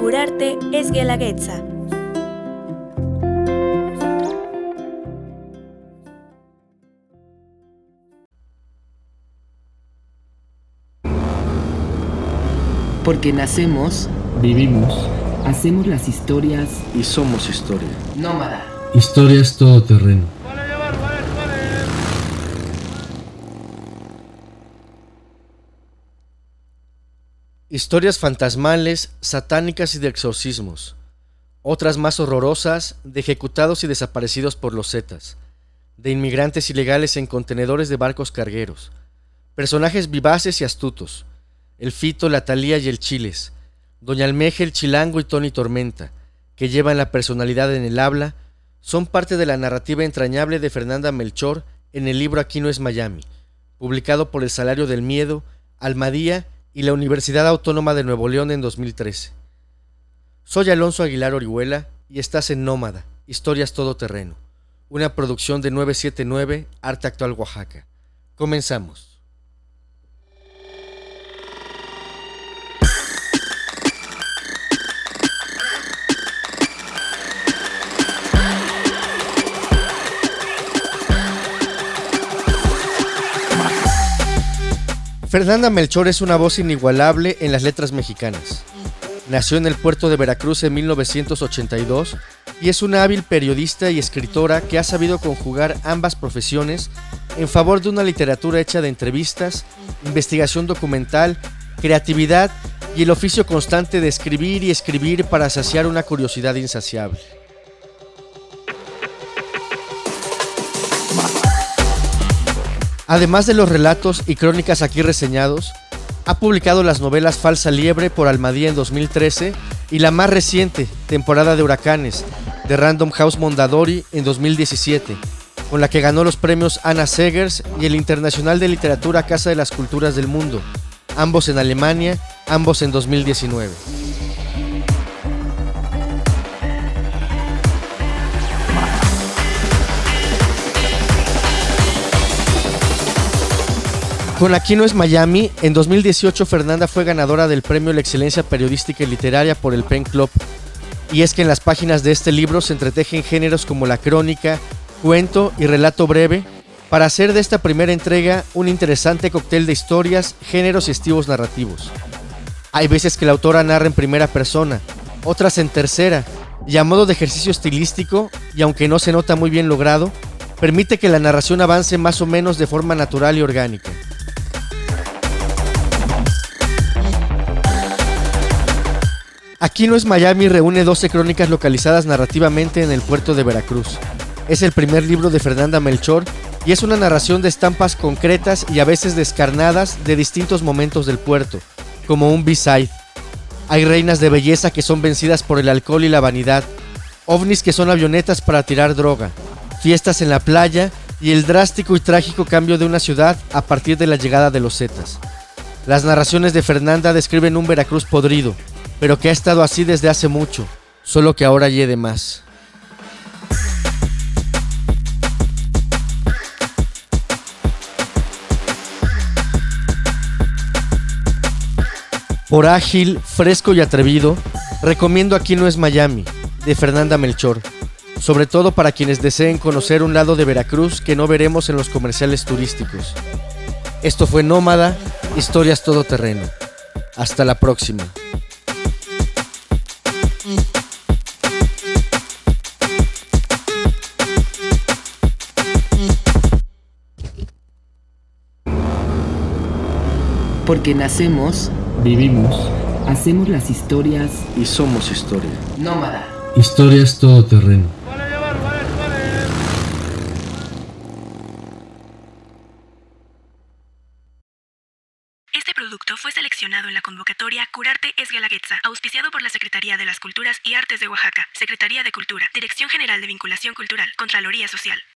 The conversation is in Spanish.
Curarte es Guelaguetza. Porque nacemos, Vivimos. hacemos las historias y somos historia. nómada. Historias todoterreno. Historias fantasmales, satánicas y de exorcismos. Otras más horrorosas, de ejecutados y desaparecidos por los Zetas. De inmigrantes ilegales en contenedores de barcos cargueros. Personajes vivaces y astutos. El Fito, la Talía y el Chiles. Doña Almeja, el Chilango y Tony Tormenta, que llevan la personalidad en el habla, son parte de la narrativa entrañable de Fernanda Melchor en el libro Aquí no es Miami, publicado por El Salario del Miedo, Almadía y la Universidad Autónoma de Nuevo León en 2013. Soy Alonso Aguilar Orihuela y estás en Nómada, Historias Todoterreno, una producción de 979 Arte Actual Oaxaca. Comenzamos. Fernanda Melchor es una voz inigualable en las letras mexicanas. Nació en el puerto de Veracruz en 1982 y es una hábil periodista y escritora que ha sabido conjugar ambas profesiones en favor de una literatura hecha de entrevistas, investigación documental, creatividad y el oficio constante de escribir y escribir para saciar una curiosidad insaciable. Además de los relatos y crónicas aquí reseñados, ha publicado las novelas Falsa Liebre por Almadía en 2013 y la más reciente, Temporada de Huracanes, de Random House Mondadori en 2017, con la que ganó los premios Anna Segers y el Internacional de Literatura Casa de las Culturas del Mundo, ambos en Alemania, ambos en 2019. Con Aquí no es Miami, en 2018 Fernanda fue ganadora del premio la excelencia periodística y literaria por el Pen Club. Y es que en las páginas de este libro se entretejen géneros como la crónica, cuento y relato breve para hacer de esta primera entrega un interesante cóctel de historias, géneros y estilos narrativos. Hay veces que la autora narra en primera persona, otras en tercera, y a modo de ejercicio estilístico, y aunque no se nota muy bien logrado, permite que la narración avance más o menos de forma natural y orgánica. Aquí no es Miami reúne 12 crónicas localizadas narrativamente en el puerto de Veracruz. Es el primer libro de Fernanda Melchor y es una narración de estampas concretas y a veces descarnadas de distintos momentos del puerto, como un B-side. Hay reinas de belleza que son vencidas por el alcohol y la vanidad, ovnis que son avionetas para tirar droga, fiestas en la playa y el drástico y trágico cambio de una ciudad a partir de la llegada de los Zetas. Las narraciones de Fernanda describen un Veracruz podrido, pero que ha estado así desde hace mucho, solo que ahora hiede más. Por ágil, fresco y atrevido, recomiendo Aquí no es Miami, de Fernanda Melchor, sobre todo para quienes deseen conocer un lado de Veracruz que no veremos en los comerciales turísticos. Esto fue Nómada, Historias Todoterreno. Hasta la próxima. Porque nacemos, Vivimos. hacemos las historias Y somos historia. nómada. Historias todoterreno. Este producto fue seleccionado en la convocatoria Curarte es Guelaguetza, auspiciado por la Secretaría de las Culturas y Artes de Oaxaca, Secretaría de Cultura, Dirección General de Vinculación Cultural, Contraloría Social.